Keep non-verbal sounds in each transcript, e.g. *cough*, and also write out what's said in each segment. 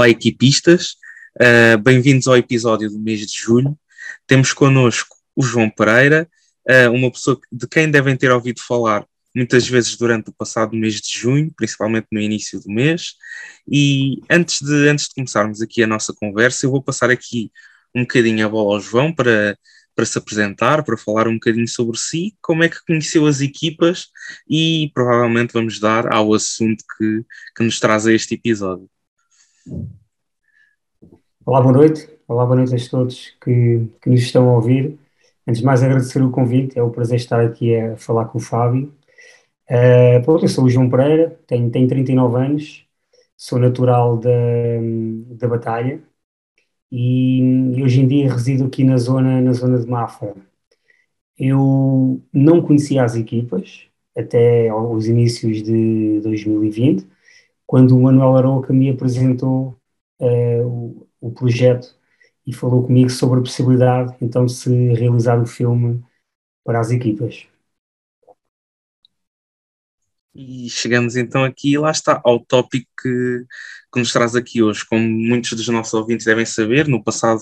Olá, equipistas, uh, bem-vindos ao episódio do mês de julho. Temos connosco o João Pereira, uh, uma pessoa de quem devem ter ouvido falar muitas vezes durante o passado mês de junho, principalmente no início do mês. E antes de, antes de começarmos aqui a nossa conversa, eu vou passar aqui um bocadinho a bola ao João para, para se apresentar, para falar um bocadinho sobre si, como é que conheceu as equipas e provavelmente vamos dar ao assunto que, que nos traz a este episódio. Olá, boa noite. Olá, boa noite a todos que, que nos estão a ouvir. Antes de mais, agradecer o convite. É um prazer estar aqui a falar com o Fábio. Uh, pronto, eu sou o João Pereira, tenho, tenho 39 anos, sou natural da, da Batalha e, e, hoje em dia resido aqui na zona, na zona de Mafra. Eu não conhecia as equipas até aos inícios de 2020 quando o Manuel Aroca me apresentou uh, o, o, projeto e falou comigo sobre a possibilidade então de se realizar o filme para as equipas. E chegamos então aqui, lá está, ao tópico que, que nos traz aqui hoje. Como muitos dos nossos ouvintes devem saber, no passado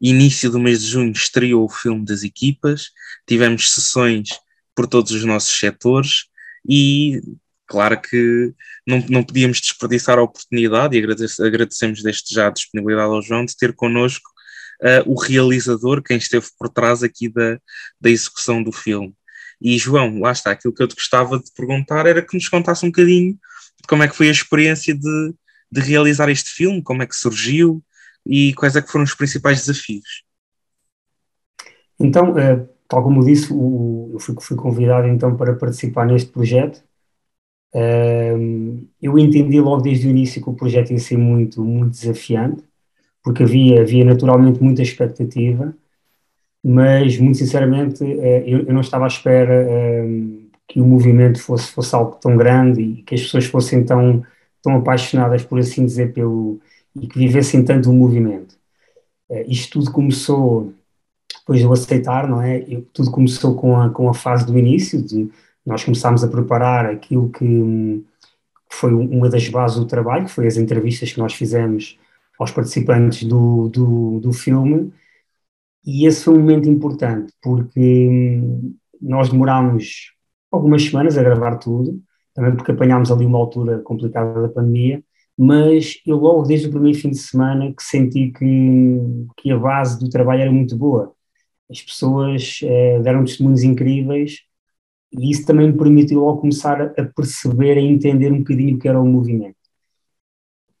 início do mês de junho estreou o filme das equipas, tivemos sessões por todos os nossos setores e Claro que não, não podíamos desperdiçar a oportunidade e agradece, agradecemos desde já a disponibilidade ao João de ter connosco uh, o realizador, quem esteve por trás aqui da, da execução do filme. E João, lá está, aquilo que eu te gostava de perguntar era que nos contasse um bocadinho como é que foi a experiência de, de realizar este filme, como é que surgiu e quais é que foram os principais desafios. Então, uh, tal como disse, eu fui, fui convidado então para participar neste projeto eu entendi logo desde o início que o projeto ia ser muito, muito desafiante, porque havia, havia naturalmente muita expectativa, mas muito sinceramente eh, eu, eu não estava à espera que o movimento fosse, fosse algo tão grande e que as pessoas fossem tão, tão apaixonadas, por assim dizer, pelo, e que vivessem tanto o movimento. Uh, isto tudo começou, depois de eu aceitar, não é? Eu, tudo começou com a, com a fase do início, de nós começámos a preparar aquilo que foi uma das bases do trabalho, que foi as entrevistas que nós fizemos aos participantes do, do, do filme, e esse foi um momento importante, porque nós demorámos algumas semanas a gravar tudo, também porque apanhámos ali uma altura complicada da pandemia, mas eu logo desde o primeiro fim de semana que senti que, que a base do trabalho era muito boa. As pessoas eh, deram testemunhos incríveis e isso também me permitiu logo começar a perceber, a entender um bocadinho o que era o movimento.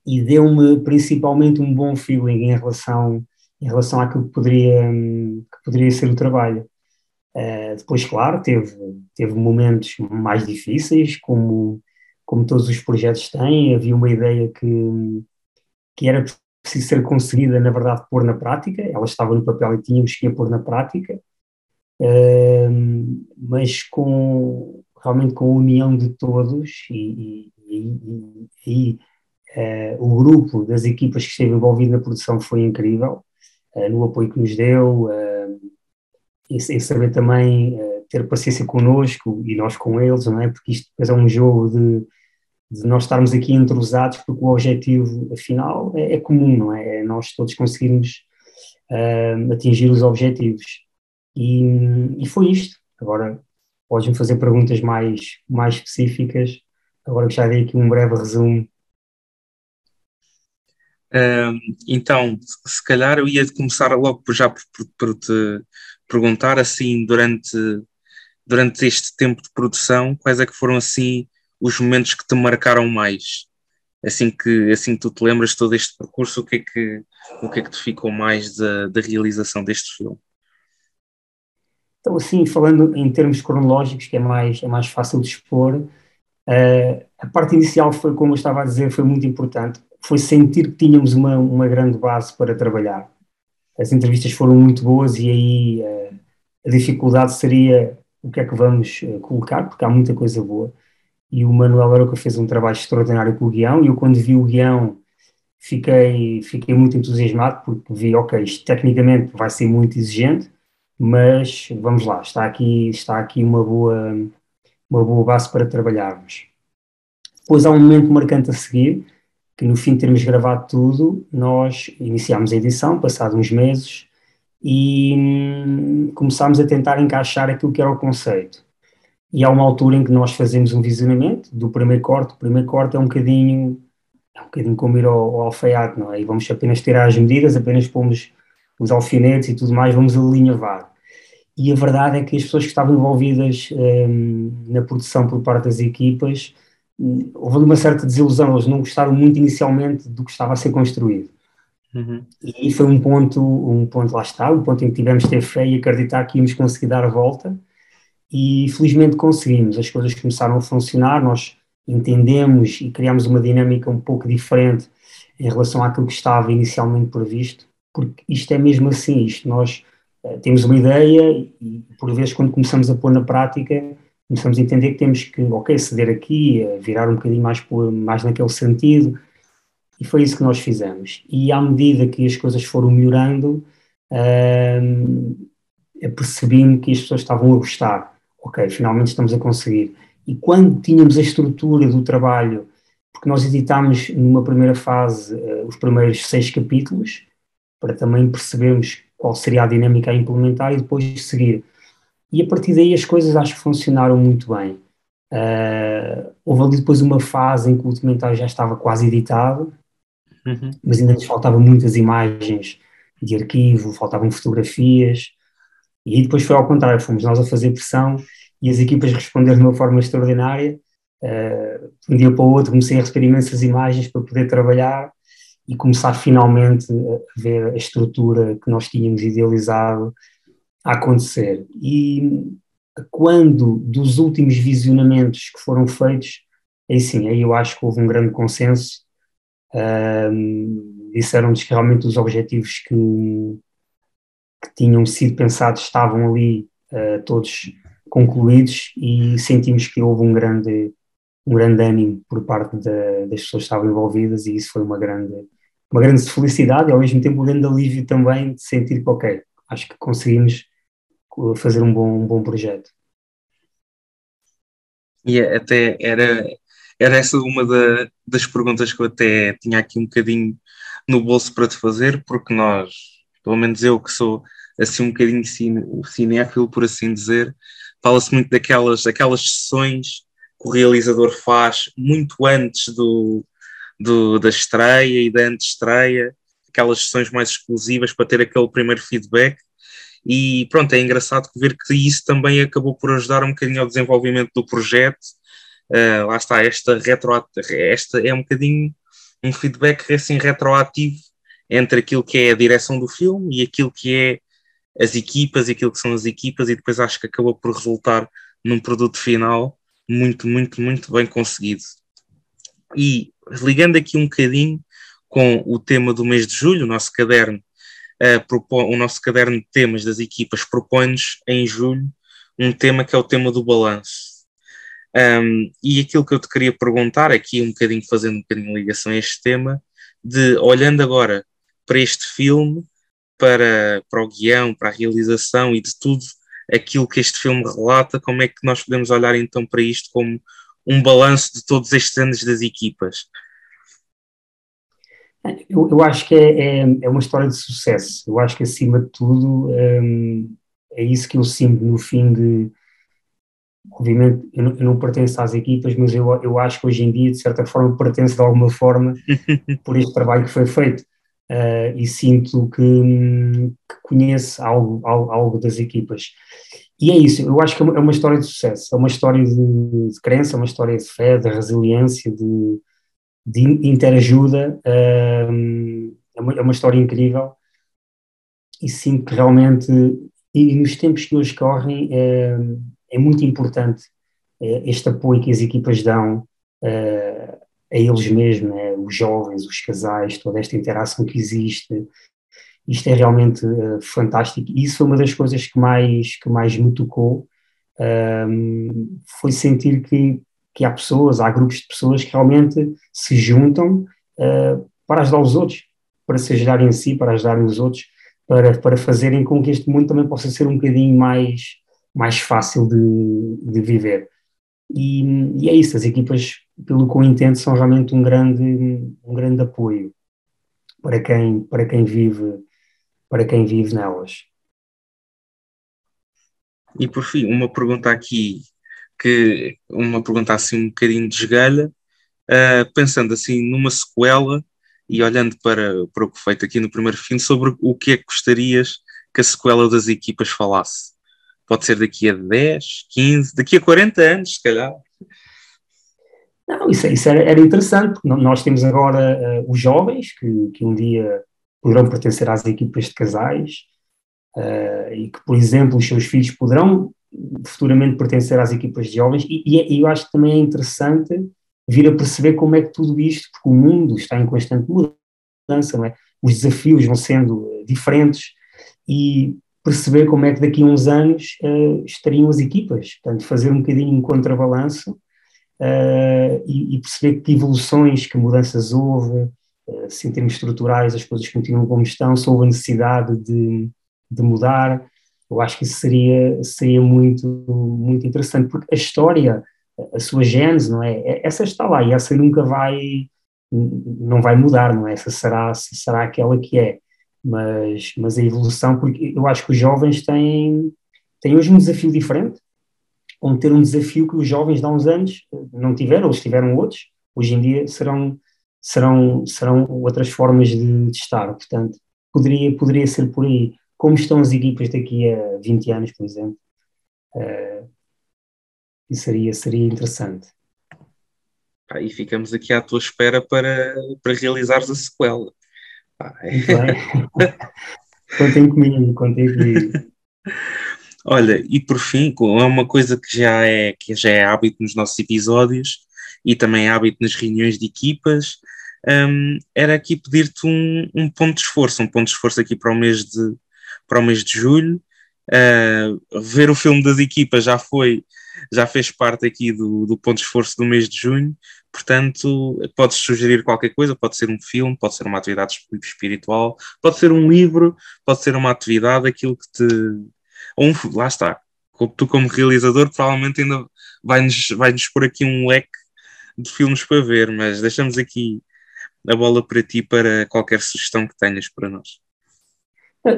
E deu-me principalmente um bom feeling em relação, em relação àquilo que poderia, que poderia ser o trabalho. Uh, depois, claro, teve, teve momentos mais difíceis, como, como todos os projetos têm. Havia uma ideia que, que era preciso ser conseguida, na verdade, pôr na prática. Ela estava no papel e tínhamos que a pôr na prática mas com realmente com a união de todos e, e, e, e uh, o grupo das equipas que esteve envolvido na produção foi incrível, uh, no apoio que nos deu, uh, e, e, saber também ter paciência connosco e nós com eles, não é? Porque isto depois é um jogo de, de nós estarmos aqui entrosados, porque o objetivo, afinal, é, é comum, não é? É nós todos conseguirmos atingir os objetivos. E, e foi isto. Agora, podes-me fazer perguntas mais, mais específicas, agora que já dei aqui um breve resumo. então, se calhar eu ia começar logo já por, por, por, te perguntar assim, durante, durante este tempo de produção, quais é que foram assim os momentos que te marcaram mais? Assim que, assim que tu te lembras todo este percurso, o que é que, o que, é que te ficou mais da, da realização deste filme? Então, assim, falando em termos cronológicos, que é mais, é mais fácil de expor, uh, a parte inicial foi, como eu estava a dizer, foi muito importante. Foi sentir que tínhamos uma, uma grande base para trabalhar. As entrevistas foram muito boas e aí uh, a dificuldade seria o que é que vamos uh, colocar, porque há muita coisa boa. E o Manuel Aroca fez um trabalho extraordinário com o guião, e eu quando vi o guião fiquei, fiquei muito entusiasmado, porque vi, ok, isto tecnicamente vai ser muito exigente, mas vamos lá, está aqui, está aqui uma, boa, uma boa base para trabalharmos. Depois há um momento marcante a seguir, que no fim de termos gravado tudo, nós iniciámos a edição, passado uns meses, e hum, começámos a tentar encaixar aquilo que era o conceito. E há uma altura em que nós fazemos um visionamento do primeiro corte. O primeiro corte é um bocadinho, é um bocadinho como ir ao, ao alfaiate, não é? E vamos apenas tirar as medidas, apenas pomos os alfinetes e tudo mais, vamos alinhavar. E a verdade é que as pessoas que estavam envolvidas hum, na produção por parte das equipas, hum, houve uma certa desilusão, eles não gostaram muito inicialmente do que estava a ser construído. Uhum. E foi um ponto, um ponto lá está, um ponto em que tivemos de ter fé e acreditar que íamos conseguir dar a volta e felizmente conseguimos. As coisas começaram a funcionar, nós entendemos e criamos uma dinâmica um pouco diferente em relação àquilo que estava inicialmente previsto, porque isto é mesmo assim, isto nós uh, temos uma ideia e por vezes quando começamos a pôr na prática começamos a entender que temos que, ok, ceder aqui, uh, virar um bocadinho mais, mais naquele sentido, e foi isso que nós fizemos. E à medida que as coisas foram melhorando, uh, percebi-me que as pessoas estavam a gostar. Ok, finalmente estamos a conseguir. E quando tínhamos a estrutura do trabalho, porque nós editámos numa primeira fase uh, os primeiros seis capítulos, para também percebermos qual seria a dinâmica a implementar e depois seguir. E a partir daí as coisas acho que funcionaram muito bem. Uh, houve ali depois uma fase em que o documentário já estava quase editado, uhum. mas ainda nos faltavam muitas imagens de arquivo, faltavam fotografias, e depois foi ao contrário, fomos nós a fazer pressão e as equipas responderam de uma forma extraordinária. Uh, um dia para o outro comecei a receber imensas imagens para poder trabalhar e começar finalmente a ver a estrutura que nós tínhamos idealizado a acontecer. E quando dos últimos visionamentos que foram feitos, aí sim, aí eu acho que houve um grande consenso disseram-nos que realmente os objetivos que, que, tinham sido pensados estavam ali uh, todos concluídos e sentimos que houve um grande, um grande ânimo por parte das pessoas que estavam envolvidas e isso foi uma grande, uma grande felicidade e ao mesmo tempo um grande alívio também de sentir que, ok, acho que conseguimos fazer um bom, um bom projeto. E até era era essa uma da, das perguntas que eu até tinha aqui um bocadinho no bolso para te fazer, porque nós, pelo menos eu que sou assim um bocadinho cine, cinéfilo, por assim dizer, fala-se muito daquelas, daquelas sessões que o realizador faz muito antes do, do, da estreia e da antestreia, aquelas sessões mais exclusivas para ter aquele primeiro feedback. E pronto, é engraçado ver que isso também acabou por ajudar um bocadinho ao desenvolvimento do projeto Uh, lá está, esta retro, esta é um bocadinho um feedback assim retroativo entre aquilo que é a direção do filme e aquilo que é as equipas e aquilo que são as equipas, e depois acho que acabou por resultar num produto final muito, muito, muito bem conseguido. E ligando aqui um bocadinho com o tema do mês de julho, o nosso caderno, uh, propõe, o nosso caderno de temas das equipas propõe-nos em julho um tema que é o tema do balanço. Um, e aquilo que eu te queria perguntar aqui, um bocadinho fazendo um bocadinho ligação a este tema, de olhando agora para este filme, para, para o guião, para a realização e de tudo aquilo que este filme relata, como é que nós podemos olhar então para isto como um balanço de todos estes anos das equipas? Eu, eu acho que é, é, é, uma história de sucesso. Eu acho que acima de tudo um, é isso que eu sinto no fim de obviamente eu não, eu não, pertenço às equipas, mas eu, eu acho que hoje em dia, de certa forma, pertenço de alguma forma *laughs* por este trabalho que foi feito uh, e sinto que, que conheço algo, algo, algo, das equipas. E é isso, eu acho que é uma, é uma história de sucesso, é uma história de, de, crença, é uma história de fé, de resiliência, de, de interajuda, uh, é, uma, é uma história incrível e sinto que realmente, e nos tempos que hoje correm, uh, é muito importante uh, este apoio que as equipas dão uh, a eles mesmos, né? os jovens, os casais, toda esta interação que existe. Isto é realmente uh, fantástico isso foi uma das coisas que mais, que mais me tocou, um, foi sentir que, que há pessoas, há grupos de pessoas que realmente se juntam para ajudar os outros, para se ajudarem em si, para ajudarem os outros, para, para fazerem com que este mundo também possa ser um bocadinho mais mais fácil de, de viver. E, e, é isso, as equipas, pelo que eu entendo, são realmente um grande, um grande apoio para quem, para quem vive para quem vive nelas. E por fim, uma pergunta aqui, que uma pergunta assim um bocadinho de esgalha, uh, pensando assim numa sequela e olhando para, para o que feito aqui no primeiro fim, sobre o que é que gostarias que a sequela das equipas falasse? Pode ser daqui a 10, 15, daqui a 40 anos, se calhar. Não, isso, isso era, era interessante, porque nós temos agora uh, os jovens, que, que um dia poderão pertencer às equipas de casais, uh, e que, por exemplo, os seus filhos poderão futuramente pertencer às equipas de jovens, e, é, e eu acho que também é interessante vir a perceber como é que tudo isto, porque o mundo está em constante mudança, é? os desafios vão sendo eh, diferentes, e perceber como é que daqui a uns anos uh, estariam as equipas, portanto, fazer um bocadinho um contrabalanço uh, e, e, perceber que evoluções, que mudanças houve, uh, se em termos estruturais as coisas continuam como estão, se houve a necessidade de, de mudar, eu acho que isso seria, seria muito, muito interessante, porque a história, a sua gênese, não é? é? Essa está lá e essa nunca vai, não vai mudar, não é? Essa será, será aquela que é mas, mas a evolução, porque eu acho que os jovens têm, têm hoje um desafio diferente, vão ter um desafio que os jovens de há uns anos não tiveram, ou tiveram outros, hoje em dia serão, serão, serão outras formas de, de estar, portanto, poderia, poderia ser por aí. Como estão as equipas daqui a 20 anos, por exemplo, uh, e seria, seria interessante. e ficamos aqui à tua espera para, para realizares a sequela. Contem comigo, contem comigo. Olha, e por fim, é uma coisa que já é, que já é hábito nos nossos episódios e também é hábito nas reuniões de equipas, um, era aqui pedir-te um, um, ponto de esforço, um ponto de esforço aqui para o mês de, para o mês de julho. Uh, ver o filme das equipas já foi, já fez parte aqui do, do ponto de esforço do mês de junho, Portanto, podes sugerir qualquer coisa, pode ser um filme, pode ser uma atividade espiritual, pode ser um livro, pode ser uma atividade, aquilo que te. Ou um, lá está. Tu, como realizador, provavelmente ainda vai-nos vai -nos pôr aqui um leque de filmes para ver, mas deixamos aqui a bola para ti para qualquer sugestão que tenhas para nós.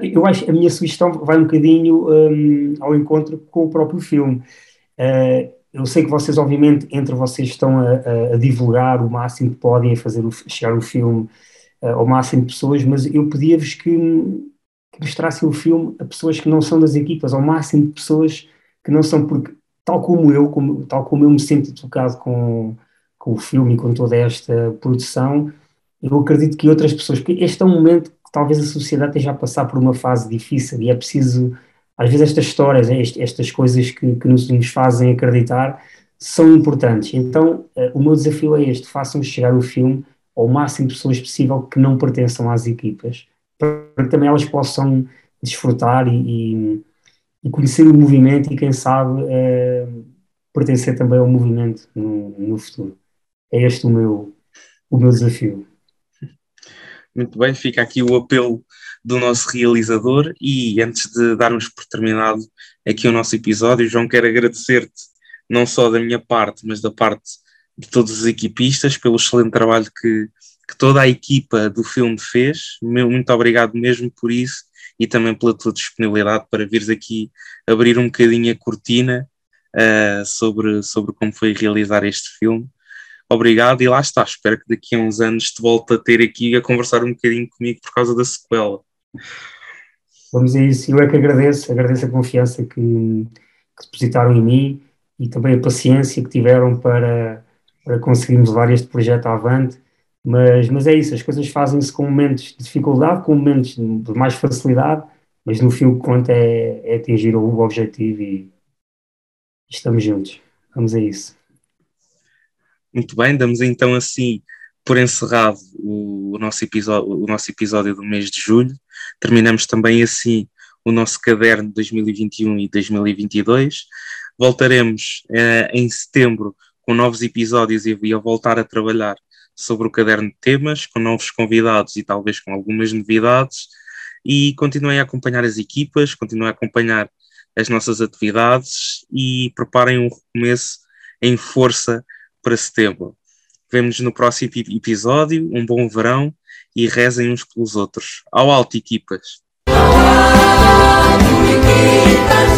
Eu acho que a minha sugestão vai um bocadinho um, ao encontro com o próprio filme. Uh, eu sei que vocês, obviamente, entre vocês estão a, a, divulgar o máximo que podem, a fazer o, chegar o filme uh, ao máximo de pessoas, mas eu pedia-vos que, que mostrassem o filme a pessoas que não são das equipas, ao máximo de pessoas que não são, porque tal como eu, como, tal como eu me sinto tocado com, com o filme e com toda esta produção, eu acredito que outras pessoas, porque este é um momento que talvez a sociedade esteja a passar por uma fase difícil e é preciso às vezes estas histórias, estas coisas que, que nos, nos, fazem acreditar são importantes. Então, uh, o meu desafio é este: façam chegar o filme ao máximo de pessoas possível que não pertençam às equipas, para que também elas possam desfrutar e, e, conhecer o movimento e, quem sabe, uh, pertencer também ao movimento no, no futuro. É este o meu, o meu desafio. Muito bem, fica aqui o apelo do nosso realizador e antes de darmos por terminado aqui o nosso episódio, João, quero agradecer-te não só da minha parte, mas da parte de todos os equipistas pelo excelente trabalho que, que toda a equipa do filme fez. Muito obrigado mesmo por isso e também pela tua disponibilidade para vires aqui abrir um bocadinho a cortina uh, sobre, sobre como foi realizar este filme obrigado e lá está. Espero que daqui a uns anos te volte a ter aqui a conversar um bocadinho comigo por causa da sequela. Vamos a isso. Eu é que agradeço, agradeço a confiança que, que depositaram em mim e também a paciência que tiveram para, para conseguirmos levar este projeto avante. Mas, mas é isso, as coisas fazem-se com momentos de dificuldade, com momentos de mais facilidade, mas no fim o que conta é, é atingir o objetivo e estamos juntos. Vamos a isso. Muito bem, damos então assim por encerrado o, nosso o nosso episódio do mês de julho. Terminamos também assim o nosso caderno de 2021 e 2022. Voltaremos eh, em setembro com novos episódios e a voltar a trabalhar sobre o caderno de temas, com novos convidados e talvez com algumas novidades. E continuem a acompanhar as equipas, continuem a acompanhar as nossas atividades e preparem um recomeço em força para setembro. Vemo-nos no próximo episódio. Um bom verão e rezem uns pelos outros. Ao alto, equipas! Ao alto, equipas.